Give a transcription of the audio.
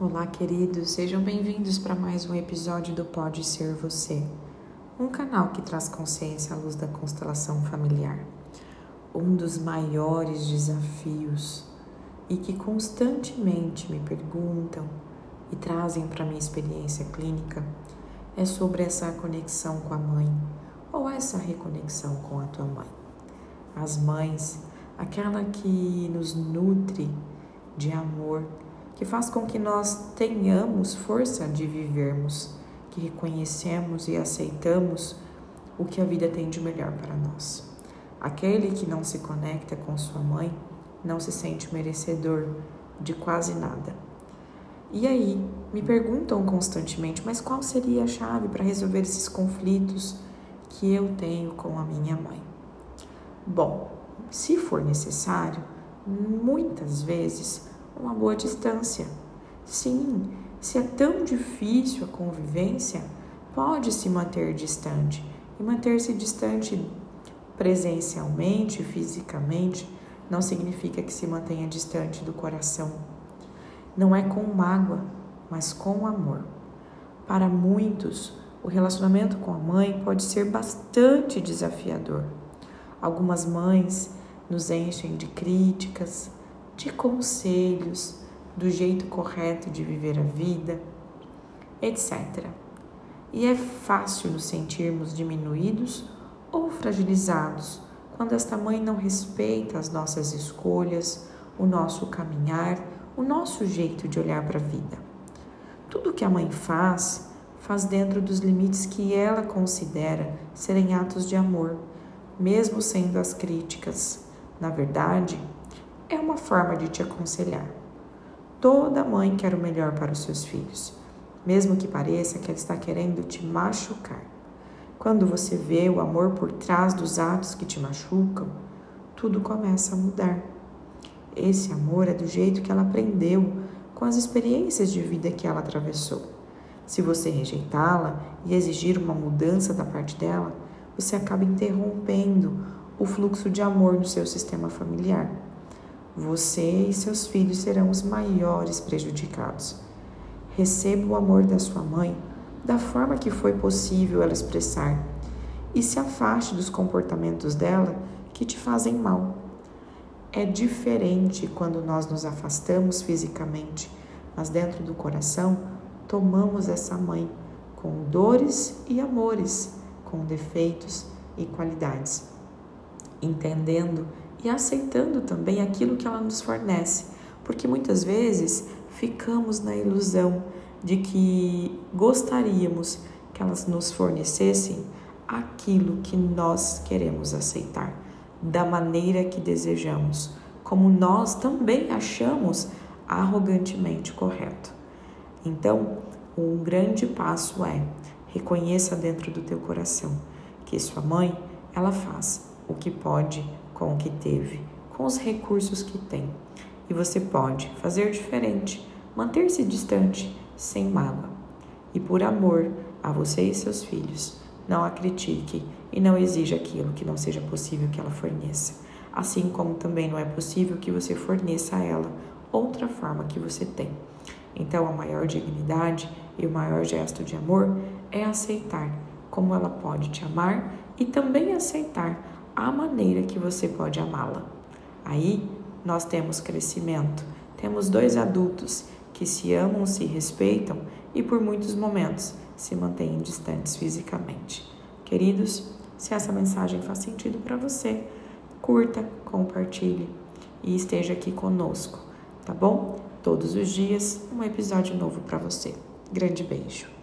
Olá, queridos, sejam bem-vindos para mais um episódio do Pode Ser Você, um canal que traz consciência à luz da constelação familiar. Um dos maiores desafios e que constantemente me perguntam e trazem para minha experiência clínica é sobre essa conexão com a mãe ou essa reconexão com a tua mãe. As mães, aquela que nos nutre de amor que faz com que nós tenhamos força de vivermos, que reconhecemos e aceitamos o que a vida tem de melhor para nós. Aquele que não se conecta com sua mãe não se sente merecedor de quase nada. E aí, me perguntam constantemente, mas qual seria a chave para resolver esses conflitos que eu tenho com a minha mãe? Bom, se for necessário, muitas vezes uma boa distância. Sim, se é tão difícil a convivência, pode se manter distante. E manter-se distante presencialmente, fisicamente, não significa que se mantenha distante do coração. Não é com mágoa, mas com amor. Para muitos, o relacionamento com a mãe pode ser bastante desafiador. Algumas mães nos enchem de críticas, de conselhos, do jeito correto de viver a vida, etc. E é fácil nos sentirmos diminuídos ou fragilizados quando esta mãe não respeita as nossas escolhas, o nosso caminhar, o nosso jeito de olhar para a vida. Tudo que a mãe faz, faz dentro dos limites que ela considera serem atos de amor, mesmo sendo as críticas. Na verdade, é uma forma de te aconselhar. Toda mãe quer o melhor para os seus filhos, mesmo que pareça que ela está querendo te machucar. Quando você vê o amor por trás dos atos que te machucam, tudo começa a mudar. Esse amor é do jeito que ela aprendeu com as experiências de vida que ela atravessou. Se você rejeitá-la e exigir uma mudança da parte dela, você acaba interrompendo o fluxo de amor no seu sistema familiar. Você e seus filhos serão os maiores prejudicados. Receba o amor da sua mãe da forma que foi possível ela expressar e se afaste dos comportamentos dela que te fazem mal. É diferente quando nós nos afastamos fisicamente, mas dentro do coração tomamos essa mãe com dores e amores, com defeitos e qualidades, entendendo e aceitando também aquilo que ela nos fornece, porque muitas vezes ficamos na ilusão de que gostaríamos que elas nos fornecessem aquilo que nós queremos aceitar, da maneira que desejamos, como nós também achamos arrogantemente correto. Então, um grande passo é reconheça dentro do teu coração que sua mãe, ela faz o que pode com o que teve, com os recursos que tem. E você pode fazer diferente, manter-se distante, sem mágoa. E por amor a você e seus filhos, não a critique e não exija aquilo que não seja possível que ela forneça. Assim como também não é possível que você forneça a ela outra forma que você tem. Então, a maior dignidade e o maior gesto de amor é aceitar como ela pode te amar e também aceitar a maneira que você pode amá-la. Aí nós temos crescimento, temos dois adultos que se amam, se respeitam e por muitos momentos se mantêm distantes fisicamente. Queridos, se essa mensagem faz sentido para você, curta, compartilhe e esteja aqui conosco, tá bom? Todos os dias um episódio novo para você. Grande beijo.